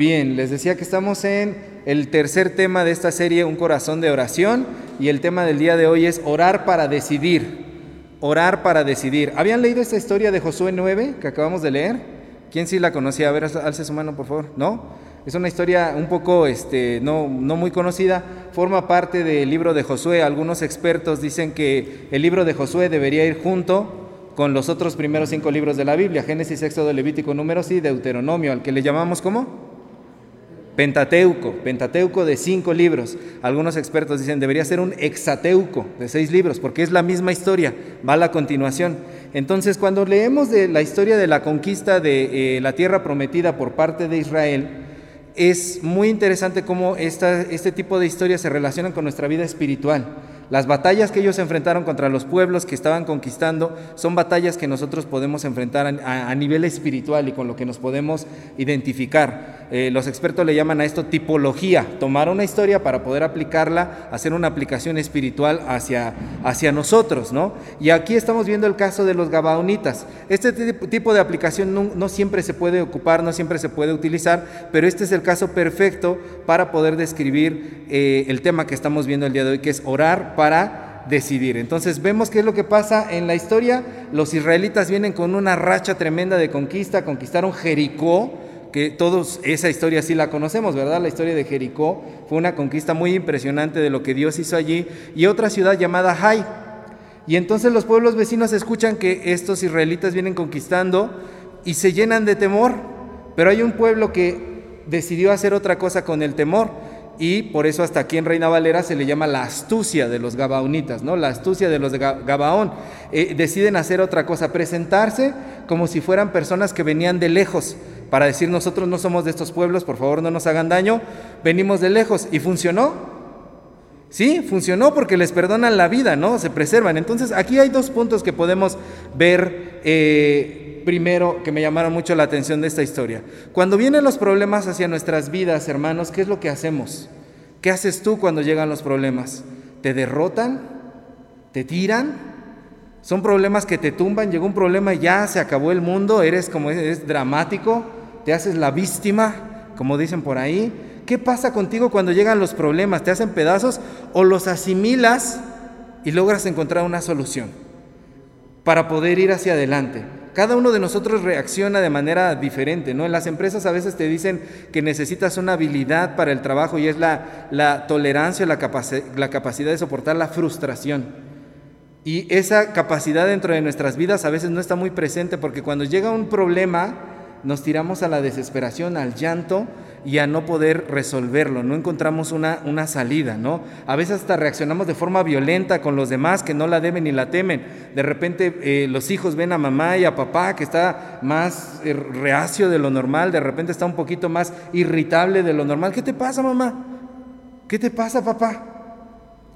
Bien, les decía que estamos en el tercer tema de esta serie, Un corazón de oración, y el tema del día de hoy es orar para decidir. Orar para decidir. ¿Habían leído esta historia de Josué 9 que acabamos de leer? ¿Quién sí la conocía? A ver, alce su mano, por favor. ¿No? Es una historia un poco este, no, no muy conocida, forma parte del libro de Josué. Algunos expertos dicen que el libro de Josué debería ir junto con los otros primeros cinco libros de la Biblia, Génesis, Éxodo, Levítico, Números y Deuteronomio, al que le llamamos ¿cómo? Pentateuco, Pentateuco de cinco libros. Algunos expertos dicen debería ser un hexateuco de seis libros, porque es la misma historia, va a la continuación. Entonces, cuando leemos de la historia de la conquista de eh, la tierra prometida por parte de Israel, es muy interesante cómo este tipo de historias se relacionan con nuestra vida espiritual. Las batallas que ellos enfrentaron contra los pueblos que estaban conquistando son batallas que nosotros podemos enfrentar a, nivel espiritual y con lo que nos podemos identificar. Eh, los expertos le llaman a esto tipología, tomar una historia para poder aplicarla, hacer una aplicación espiritual hacia, hacia nosotros, ¿no? Y aquí estamos viendo el caso de los gabaonitas. Este tipo de aplicación no, siempre se puede ocupar, no siempre se puede utilizar, pero este es el caso perfecto para poder describir eh, el tema que estamos viendo el día de hoy, que es orar para decidir. Entonces vemos qué es lo que pasa en la historia. Los israelitas vienen con una racha tremenda de conquista, conquistaron Jericó, que todos esa historia sí la conocemos, ¿verdad? La historia de Jericó fue una conquista muy impresionante de lo que Dios hizo allí y otra ciudad llamada Jai. Y entonces los pueblos vecinos escuchan que estos israelitas vienen conquistando y se llenan de temor, pero hay un pueblo que decidió hacer otra cosa con el temor y por eso hasta aquí en Reina Valera se le llama la astucia de los gabaonitas, ¿no? La astucia de los de Gabaón. Eh, deciden hacer otra cosa, presentarse como si fueran personas que venían de lejos, para decir nosotros no somos de estos pueblos, por favor no nos hagan daño, venimos de lejos. ¿Y funcionó? Sí, funcionó porque les perdonan la vida, ¿no? Se preservan. Entonces aquí hay dos puntos que podemos ver. Eh, primero que me llamaron mucho la atención de esta historia. Cuando vienen los problemas hacia nuestras vidas, hermanos, ¿qué es lo que hacemos? ¿Qué haces tú cuando llegan los problemas? ¿Te derrotan? ¿Te tiran? Son problemas que te tumban, llegó un problema y ya se acabó el mundo, eres como es dramático, te haces la víctima, como dicen por ahí. ¿Qué pasa contigo cuando llegan los problemas? ¿Te hacen pedazos o los asimilas y logras encontrar una solución para poder ir hacia adelante? Cada uno de nosotros reacciona de manera diferente, ¿no? En las empresas a veces te dicen que necesitas una habilidad para el trabajo y es la, la tolerancia, la, la capacidad de soportar la frustración. Y esa capacidad dentro de nuestras vidas a veces no está muy presente porque cuando llega un problema nos tiramos a la desesperación, al llanto y a no poder resolverlo, no encontramos una, una salida, ¿no? A veces hasta reaccionamos de forma violenta con los demás que no la deben ni la temen. De repente eh, los hijos ven a mamá y a papá que está más eh, reacio de lo normal, de repente está un poquito más irritable de lo normal. ¿Qué te pasa, mamá? ¿Qué te pasa, papá?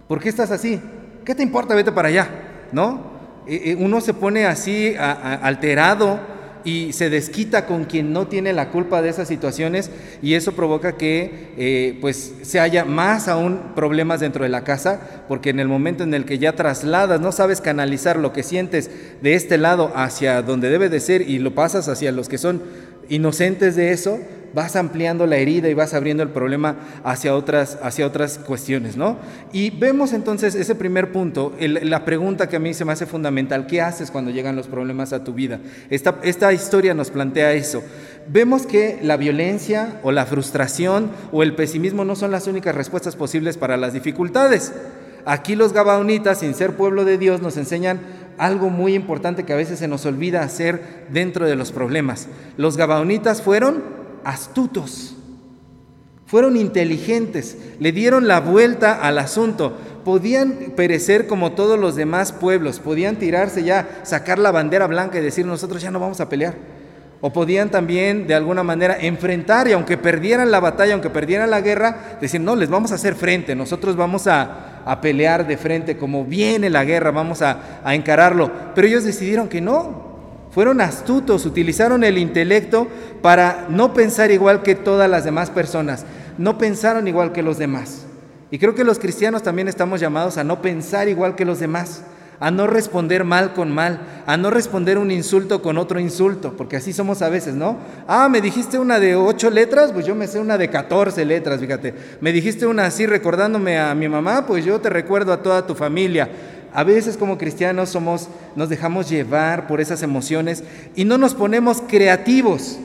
¿Por qué estás así? ¿Qué te importa? Vete para allá, ¿no? Eh, uno se pone así alterado y se desquita con quien no tiene la culpa de esas situaciones y eso provoca que eh, pues se haya más aún problemas dentro de la casa porque en el momento en el que ya trasladas, no sabes canalizar lo que sientes de este lado hacia donde debe de ser y lo pasas hacia los que son inocentes de eso, vas ampliando la herida y vas abriendo el problema hacia otras, hacia otras cuestiones, ¿no? Y vemos entonces ese primer punto, la pregunta que a mí se me hace fundamental, ¿qué haces cuando llegan los problemas a tu vida? Esta, esta historia nos plantea eso. Vemos que la violencia o la frustración o el pesimismo no son las únicas respuestas posibles para las dificultades. Aquí los gabaonitas, sin ser pueblo de Dios, nos enseñan algo muy importante que a veces se nos olvida hacer dentro de los problemas. Los gabaonitas fueron astutos, fueron inteligentes, le dieron la vuelta al asunto. Podían perecer como todos los demás pueblos, podían tirarse ya, sacar la bandera blanca y decir nosotros ya no vamos a pelear. O podían también de alguna manera enfrentar y aunque perdieran la batalla, aunque perdieran la guerra, decir, no, les vamos a hacer frente, nosotros vamos a, pelear de frente, como viene la guerra, vamos a, a encararlo. Pero ellos decidieron que no, fueron astutos, utilizaron el intelecto para no pensar igual que todas las demás personas, no pensaron igual que los demás. Y creo que los cristianos también estamos llamados a no pensar igual que los demás, a no responder mal con mal, a no responder un insulto con otro insulto, porque así somos a veces, ¿no? Ah, me dijiste una de ocho letras, pues yo me sé una de catorce letras, fíjate. Me dijiste una así recordándome a mi mamá, pues yo te recuerdo a toda tu familia. A veces como cristianos somos, nos dejamos llevar por esas emociones y no nos ponemos creativos.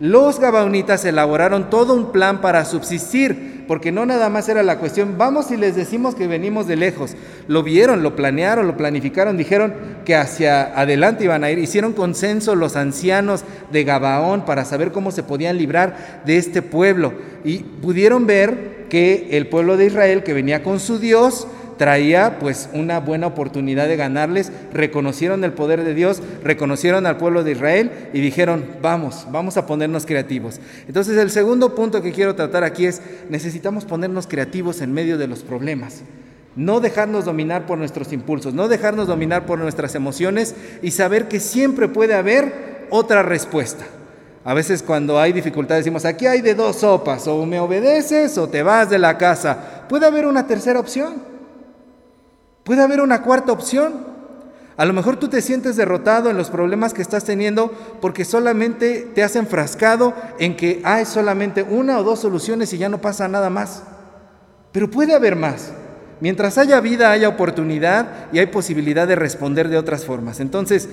Los gabaonitas elaboraron todo un plan para subsistir, porque no nada más era la cuestión, vamos y les decimos que venimos de lejos. Lo vieron, lo planearon, lo planificaron, dijeron que hacia adelante iban a ir. Hicieron consenso los ancianos de Gabaón para saber cómo se podían librar de este pueblo. Y pudieron ver que el pueblo de Israel, que venía con su Dios, traía pues una buena oportunidad de ganarles, reconocieron el poder de Dios, reconocieron al pueblo de Israel y dijeron, vamos, vamos a ponernos creativos. Entonces el segundo punto que quiero tratar aquí es, necesitamos ponernos creativos en medio de los problemas. No dejarnos dominar por nuestros impulsos, no dejarnos dominar por nuestras emociones y saber que siempre puede haber otra respuesta. A veces cuando hay dificultades decimos, aquí hay de dos sopas, o me obedeces o te vas de la casa. Puede haber una tercera opción. Puede haber una cuarta opción. A lo mejor tú te sientes derrotado en los problemas que estás teniendo porque solamente te has enfrascado en que hay solamente una o dos soluciones y ya no pasa nada más. Pero puede haber más. Mientras haya vida, haya oportunidad y hay posibilidad de responder de otras formas. Entonces,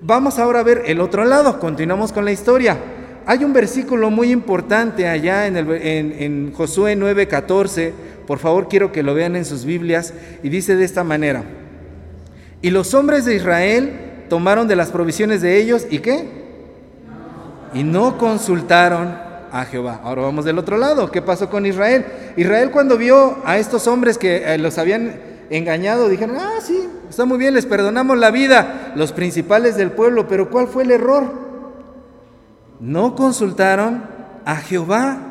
vamos ahora a ver el otro lado. Continuamos con la historia. Hay un versículo muy importante allá en, el, en, Josué 9:14 por favor, quiero que lo vean en sus Biblias. Y dice de esta manera, y los hombres de Israel tomaron de las provisiones de ellos y qué? Y no consultaron a Jehová. Ahora vamos del otro lado. ¿Qué pasó con Israel? Israel cuando vio a estos hombres que eh, los habían engañado, dijeron, ah, sí, está muy bien, les perdonamos la vida, los principales del pueblo, pero ¿cuál fue el error? No consultaron a Jehová.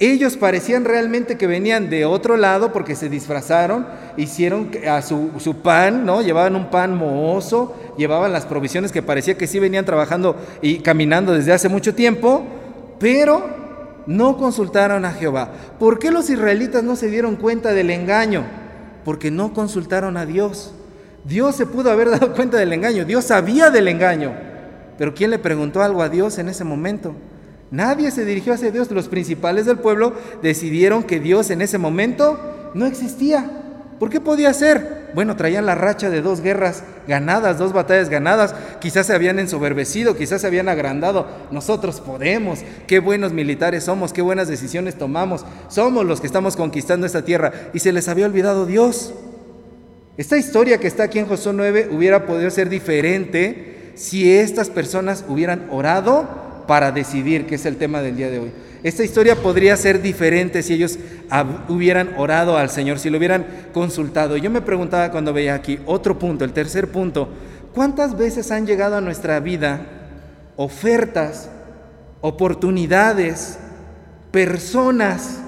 Ellos parecían realmente que venían de otro lado porque se disfrazaron, hicieron a su, pan, ¿no? Llevaban un pan mohoso, llevaban las provisiones que parecía que sí venían trabajando y caminando desde hace mucho tiempo, pero no consultaron a Jehová. ¿Por qué los israelitas no se dieron cuenta del engaño? Porque no consultaron a Dios. Dios se pudo haber dado cuenta del engaño, Dios sabía del engaño, pero ¿quién le preguntó algo a Dios en ese momento? Nadie se dirigió hacia Dios. Los principales del pueblo decidieron que Dios en ese momento no existía. ¿Por qué podía ser? Bueno, traían la racha de dos guerras ganadas, dos batallas ganadas. Quizás se habían ensoberbecido, quizás se habían agrandado. Nosotros podemos. Qué buenos militares somos, qué buenas decisiones tomamos. Somos los que estamos conquistando esta tierra. Y se les había olvidado Dios. Esta historia que está aquí en Josué 9 hubiera podido ser diferente si estas personas hubieran orado para decidir, que es el tema del día de hoy. Esta historia podría ser diferente si ellos hubieran orado al Señor, si lo hubieran consultado. Yo me preguntaba cuando veía aquí otro punto, el tercer punto, ¿cuántas veces han llegado a nuestra vida ofertas, oportunidades, personas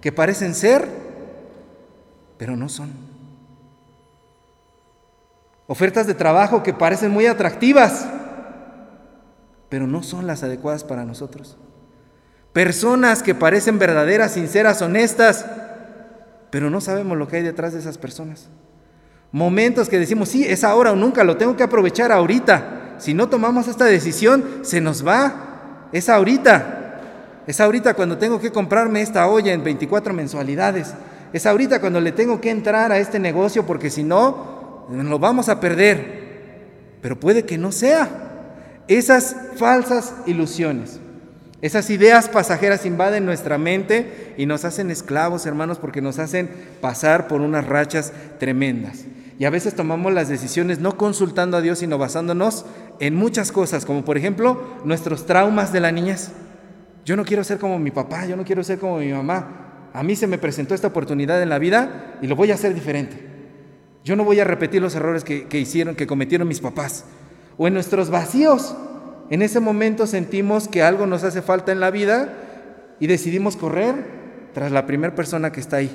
que parecen ser, pero no son? Ofertas de trabajo que parecen muy atractivas, pero no son las adecuadas para nosotros. Personas que parecen verdaderas, sinceras, honestas, pero no sabemos lo que hay detrás de esas personas. Momentos que decimos, sí, es ahora o nunca, lo tengo que aprovechar ahorita. Si no tomamos esta decisión, se nos va. Es ahorita. Es ahorita cuando tengo que comprarme esta olla en 24 mensualidades. Es ahorita cuando le tengo que entrar a este negocio porque si no, lo vamos a perder. Pero puede que no sea. Esas falsas ilusiones, esas ideas pasajeras invaden nuestra mente y nos hacen esclavos, hermanos, porque nos hacen pasar por unas rachas tremendas. Y a veces tomamos las decisiones no consultando a Dios, sino basándonos en muchas cosas, como por ejemplo nuestros traumas de la niñez. Yo no quiero ser como mi papá, yo no quiero ser como mi mamá. A mí se me presentó esta oportunidad en la vida y lo voy a hacer diferente. Yo no voy a repetir los errores que, que hicieron, que cometieron mis papás o en nuestros vacíos. En ese momento sentimos que algo nos hace falta en la vida y decidimos correr tras la primera persona que está ahí.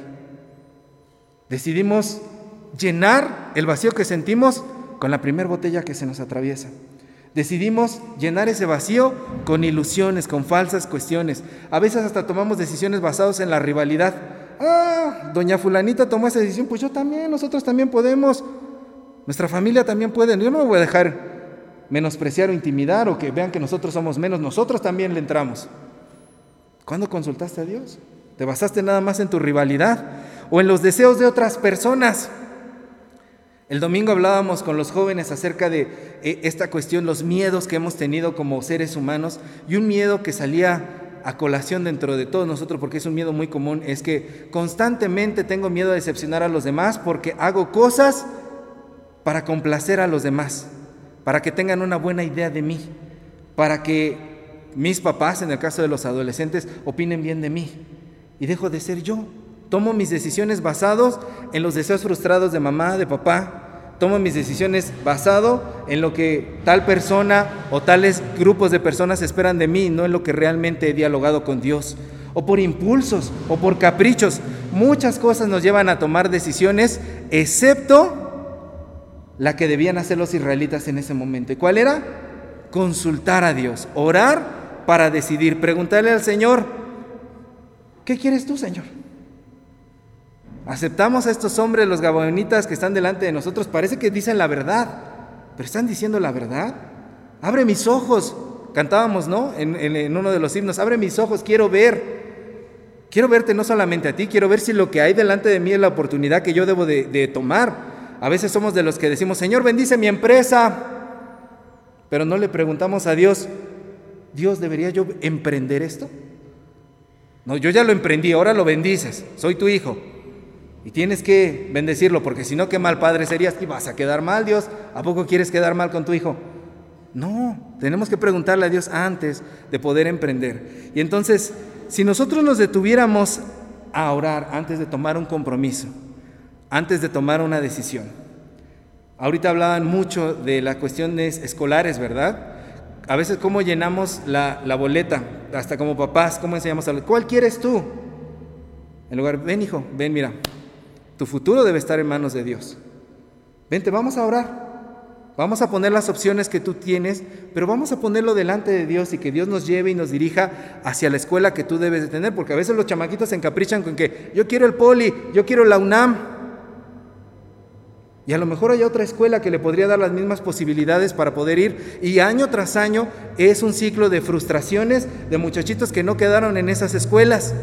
Decidimos llenar el vacío que sentimos con la primera botella que se nos atraviesa. Decidimos llenar ese vacío con ilusiones, con falsas cuestiones. A veces hasta tomamos decisiones basadas en la rivalidad. Ah, doña fulanita tomó esa decisión, pues yo también, nosotros también podemos. Nuestra familia también puede, yo no me voy a dejar menospreciar o intimidar o que vean que nosotros somos menos, nosotros también le entramos. ¿Cuándo consultaste a Dios? ¿Te basaste nada más en tu rivalidad o en los deseos de otras personas? El domingo hablábamos con los jóvenes acerca de eh, esta cuestión, los miedos que hemos tenido como seres humanos y un miedo que salía a colación dentro de todos nosotros, porque es un miedo muy común, es que constantemente tengo miedo a decepcionar a los demás porque hago cosas para complacer a los demás, para que tengan una buena idea de mí, para que mis papás, en el caso de los adolescentes, opinen bien de mí y dejo de ser yo. Tomo mis decisiones basados en los deseos frustrados de mamá, de papá. Tomo mis decisiones basado en lo que tal persona o tales grupos de personas esperan de mí, no en lo que realmente he dialogado con Dios. O por impulsos, o por caprichos. Muchas cosas nos llevan a tomar decisiones, excepto la que debían hacer los israelitas en ese momento. ¿Y cuál era? Consultar a Dios, orar para decidir, preguntarle al Señor, ¿qué quieres tú, Señor? Aceptamos a estos hombres, los gabonitas que están delante de nosotros, parece que dicen la verdad, pero están diciendo la verdad. Abre mis ojos, cantábamos, ¿no? En, uno de los himnos, abre mis ojos, quiero ver. Quiero verte no solamente a ti, quiero ver si lo que hay delante de mí es la oportunidad que yo debo de, de tomar. A veces somos de los que decimos, Señor, bendice mi empresa, pero no le preguntamos a Dios, Dios, ¿debería yo emprender esto? No, yo ya lo emprendí, ahora lo bendices, soy tu hijo. Y tienes que bendecirlo, porque si no, qué mal padre serías y vas a quedar mal, Dios. ¿A poco quieres quedar mal con tu hijo? No, tenemos que preguntarle a Dios antes de poder emprender. Y entonces, si nosotros nos detuviéramos a orar antes de tomar un compromiso, antes de tomar una decisión. Ahorita hablaban mucho de las cuestiones escolares, ¿verdad? A veces cómo llenamos la, la boleta, hasta como papás, cómo enseñamos a los, ¿cuál quieres tú? En lugar, ven hijo, ven, mira, tu futuro debe estar en manos de Dios. Vente, vamos a orar. Vamos a poner las opciones que tú tienes, pero vamos a ponerlo delante de Dios y que Dios nos lleve y nos dirija hacia la escuela que tú debes de tener, porque a veces los chamaquitos se encaprichan con que yo quiero el poli, yo quiero la UNAM. Y a lo mejor hay otra escuela que le podría dar las mismas posibilidades para poder ir. Y año tras año es un ciclo de frustraciones de muchachitos que no quedaron en esas escuelas.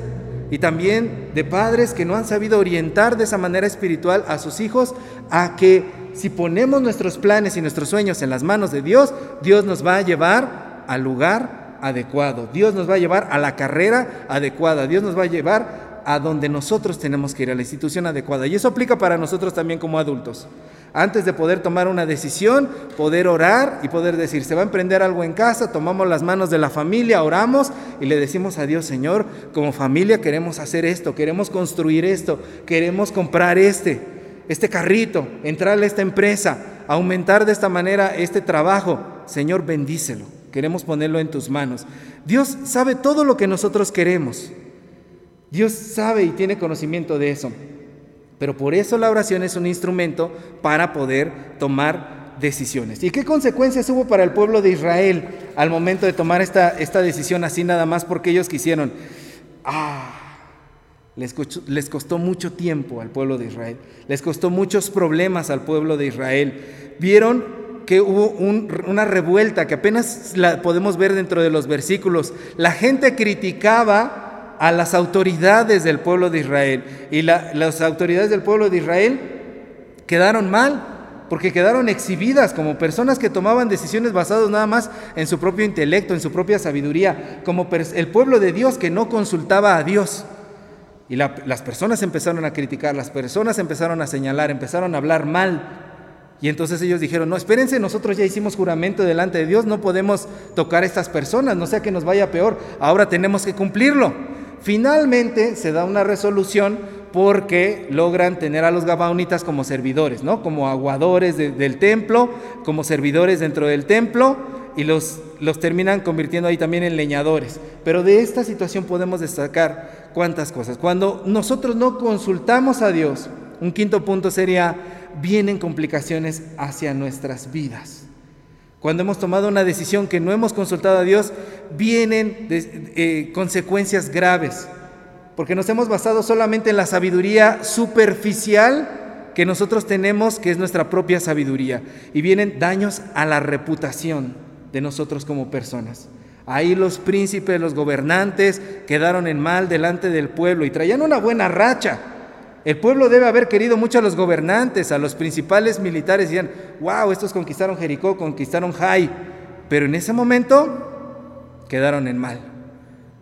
Y también de padres que no han sabido orientar de esa manera espiritual a sus hijos a que si ponemos nuestros planes y nuestros sueños en las manos de Dios, Dios nos va a llevar al lugar adecuado, Dios nos va a llevar a la carrera adecuada, Dios nos va a llevar a donde nosotros tenemos que ir, a la institución adecuada. Y eso aplica para nosotros también como adultos. Antes de poder tomar una decisión, poder orar y poder decir, se va a emprender algo en casa, tomamos las manos de la familia, oramos y le decimos a Dios, Señor, como familia queremos hacer esto, queremos construir esto, queremos comprar este, este carrito, entrarle a esta empresa, aumentar de esta manera este trabajo. Señor, bendícelo. Queremos ponerlo en tus manos. Dios sabe todo lo que nosotros queremos. Dios sabe y tiene conocimiento de eso. Pero por eso la oración es un instrumento para poder tomar decisiones. ¿Y qué consecuencias hubo para el pueblo de Israel al momento de tomar esta, esta decisión así nada más porque ellos quisieron? Ah, les costó, mucho tiempo al pueblo de Israel, les costó muchos problemas al pueblo de Israel. Vieron que hubo una revuelta que apenas la podemos ver dentro de los versículos. La gente criticaba a las autoridades del pueblo de Israel. Y las autoridades del pueblo de Israel quedaron mal, porque quedaron exhibidas como personas que tomaban decisiones basadas nada más en su propio intelecto, en su propia sabiduría, como el pueblo de Dios que no consultaba a Dios. Y las personas empezaron a criticar, las personas empezaron a señalar, empezaron a hablar mal. Y entonces ellos dijeron, no, espérense, nosotros ya hicimos juramento delante de Dios, no podemos tocar a estas personas, no sea que nos vaya peor, ahora tenemos que cumplirlo. Finalmente se da una resolución porque logran tener a los gabaonitas como servidores, ¿no? Como aguadores del templo, como servidores dentro del templo y los, los terminan convirtiendo ahí también en leñadores. Pero de esta situación podemos destacar cuántas cosas. Cuando nosotros no consultamos a Dios, un quinto punto sería, vienen complicaciones hacia nuestras vidas. Cuando hemos tomado una decisión que no hemos consultado a Dios, vienen eh, consecuencias graves, porque nos hemos basado solamente en la sabiduría superficial que nosotros tenemos, que es nuestra propia sabiduría. Y vienen daños a la reputación de nosotros como personas. Ahí los príncipes, los gobernantes quedaron en mal delante del pueblo y traían una buena racha. El pueblo debe haber querido mucho a los gobernantes, a los principales militares. Decían, wow, estos conquistaron Jericó, conquistaron Jai. Pero en ese momento quedaron en mal.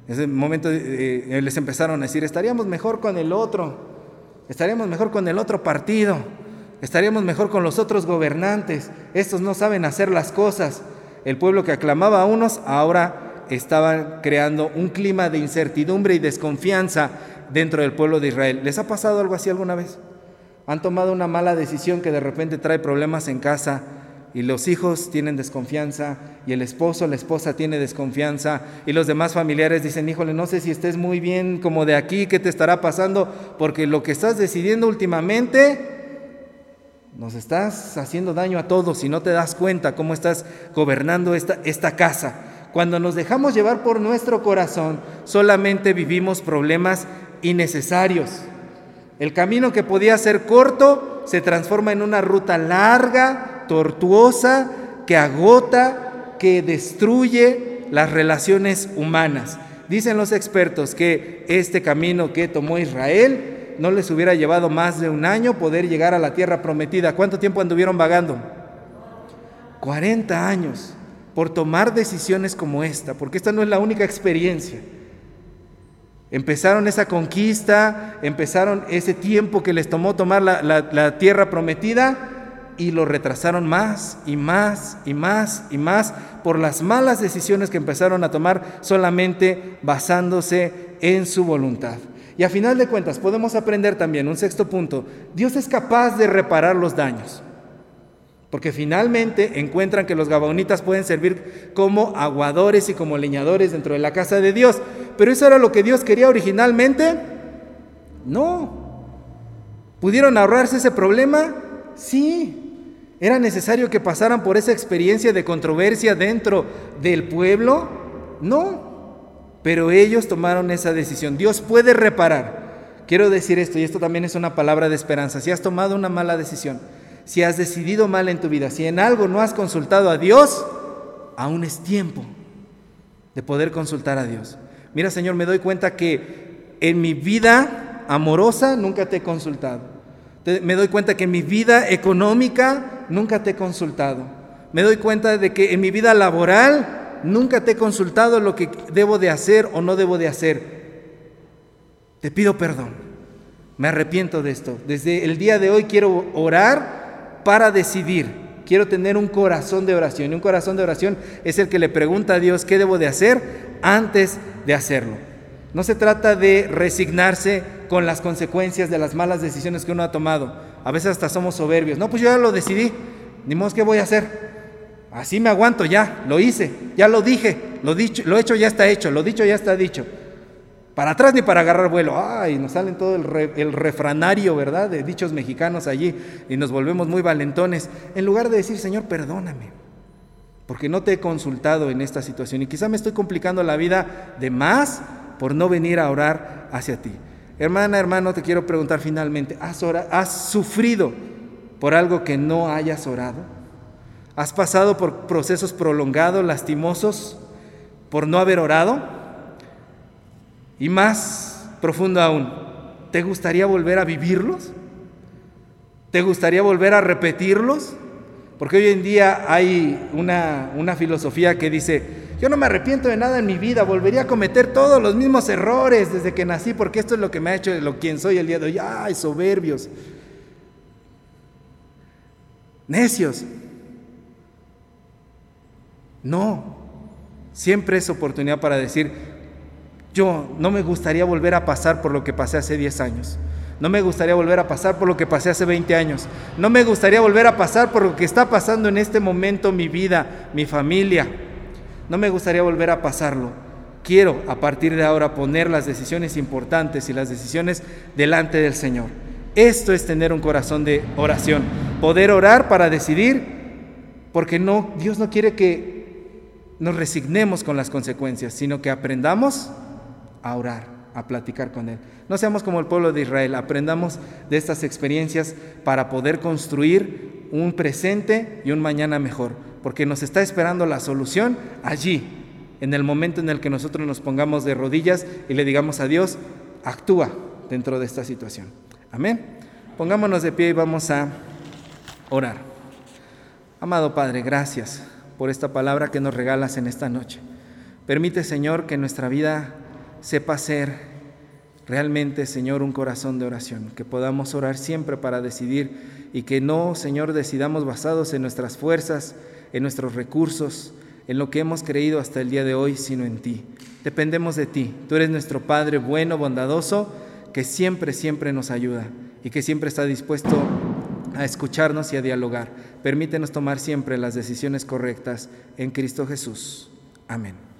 En ese momento eh, eh, les empezaron a decir, estaríamos mejor con el otro, estaríamos mejor con el otro partido, estaríamos mejor con los otros gobernantes. Estos no saben hacer las cosas. El pueblo que aclamaba a unos ahora estaban creando un clima de incertidumbre y desconfianza dentro del pueblo de Israel. ¿Les ha pasado algo así alguna vez? ¿Han tomado una mala decisión que de repente trae problemas en casa y los hijos tienen desconfianza y el esposo, la esposa tiene desconfianza y los demás familiares dicen, híjole, no sé si estés muy bien como de aquí, ¿qué te estará pasando? Porque lo que estás decidiendo últimamente nos estás haciendo daño a todos y no te das cuenta cómo estás gobernando esta, esta casa. Cuando nos dejamos llevar por nuestro corazón, solamente vivimos problemas innecesarios. El camino que podía ser corto se transforma en una ruta larga, tortuosa, que agota, que destruye las relaciones humanas. Dicen los expertos que este camino que tomó Israel no les hubiera llevado más de un año poder llegar a la tierra prometida. ¿Cuánto tiempo anduvieron vagando? 40 años por tomar decisiones como esta, porque esta no es la única experiencia. Empezaron esa conquista, empezaron ese tiempo que les tomó tomar la, tierra prometida y lo retrasaron más y más y más y más por las malas decisiones que empezaron a tomar solamente basándose en su voluntad. Y a final de cuentas podemos aprender también un sexto punto, Dios es capaz de reparar los daños. Porque finalmente encuentran que los gabaonitas pueden servir como aguadores y como leñadores dentro de la casa de Dios. Pero eso era lo que Dios quería originalmente. No. ¿Pudieron ahorrarse ese problema? Sí. ¿Era necesario que pasaran por esa experiencia de controversia dentro del pueblo? No. Pero ellos tomaron esa decisión. Dios puede reparar. Quiero decir esto, y esto también es una palabra de esperanza. Si has tomado una mala decisión, si has decidido mal en tu vida, si en algo no has consultado a Dios, aún es tiempo de poder consultar a Dios. Mira, Señor, me doy cuenta que en mi vida amorosa nunca te he consultado. Me doy cuenta que en mi vida económica nunca te he consultado. Me doy cuenta de que en mi vida laboral nunca te he consultado lo que debo de hacer o no debo de hacer. Te pido perdón. Me arrepiento de esto. Desde el día de hoy quiero orar para decidir. Quiero tener un corazón de oración. Y un corazón de oración es el que le pregunta a Dios qué debo de hacer antes de hacerlo. No se trata de resignarse con las consecuencias de las malas decisiones que uno ha tomado. A veces hasta somos soberbios. No, pues yo ya lo decidí. Ni modo, ¿qué voy a hacer? Así me aguanto ya, lo hice, ya lo dije, lo dicho, lo hecho ya está hecho, lo dicho ya está dicho para atrás ni para agarrar vuelo. Ay, nos salen todo el, refranario, ¿verdad? De dichos mexicanos allí y nos volvemos muy valentones. En lugar de decir, Señor, perdóname, porque no te he consultado en esta situación y quizá me estoy complicando la vida de más por no venir a orar hacia ti. Hermana, hermano, te quiero preguntar finalmente, ¿has, ¿has sufrido por algo que no hayas orado? ¿Has pasado por procesos prolongados, lastimosos, por no haber orado? Y más profundo aún, ¿te gustaría volver a vivirlos? ¿Te gustaría volver a repetirlos? Porque hoy en día hay una, una, filosofía que dice, yo no me arrepiento de nada en mi vida, volvería a cometer todos los mismos errores desde que nací, porque esto es lo que me ha hecho lo quien soy el día de hoy. ¡Ay, soberbios! Necios. No, siempre es oportunidad para decir, yo no me gustaría volver a pasar por lo que pasé hace 10 años. No me gustaría volver a pasar por lo que pasé hace 20 años. No me gustaría volver a pasar por lo que está pasando en este momento mi vida, mi familia. No me gustaría volver a pasarlo. Quiero a partir de ahora poner las decisiones importantes y las decisiones delante del Señor. Esto es tener un corazón de oración. Poder orar para decidir, porque no, Dios no quiere que nos resignemos con las consecuencias, sino que aprendamos a orar, a platicar con Él. No seamos como el pueblo de Israel, aprendamos de estas experiencias para poder construir un presente y un mañana mejor, porque nos está esperando la solución allí, en el momento en el que nosotros nos pongamos de rodillas y le digamos a Dios, actúa dentro de esta situación. Amén. Pongámonos de pie y vamos a orar. Amado Padre, gracias por esta palabra que nos regalas en esta noche. Permite, Señor, que nuestra vida sepa ser realmente, Señor, un corazón de oración, que podamos orar siempre para decidir y que no, Señor, decidamos basados en nuestras fuerzas, en nuestros recursos, en lo que hemos creído hasta el día de hoy, sino en ti. Dependemos de ti. Tú eres nuestro Padre bueno, bondadoso, que siempre, siempre nos ayuda y que siempre está dispuesto a escucharnos y a dialogar. Permítenos tomar siempre las decisiones correctas en Cristo Jesús. Amén.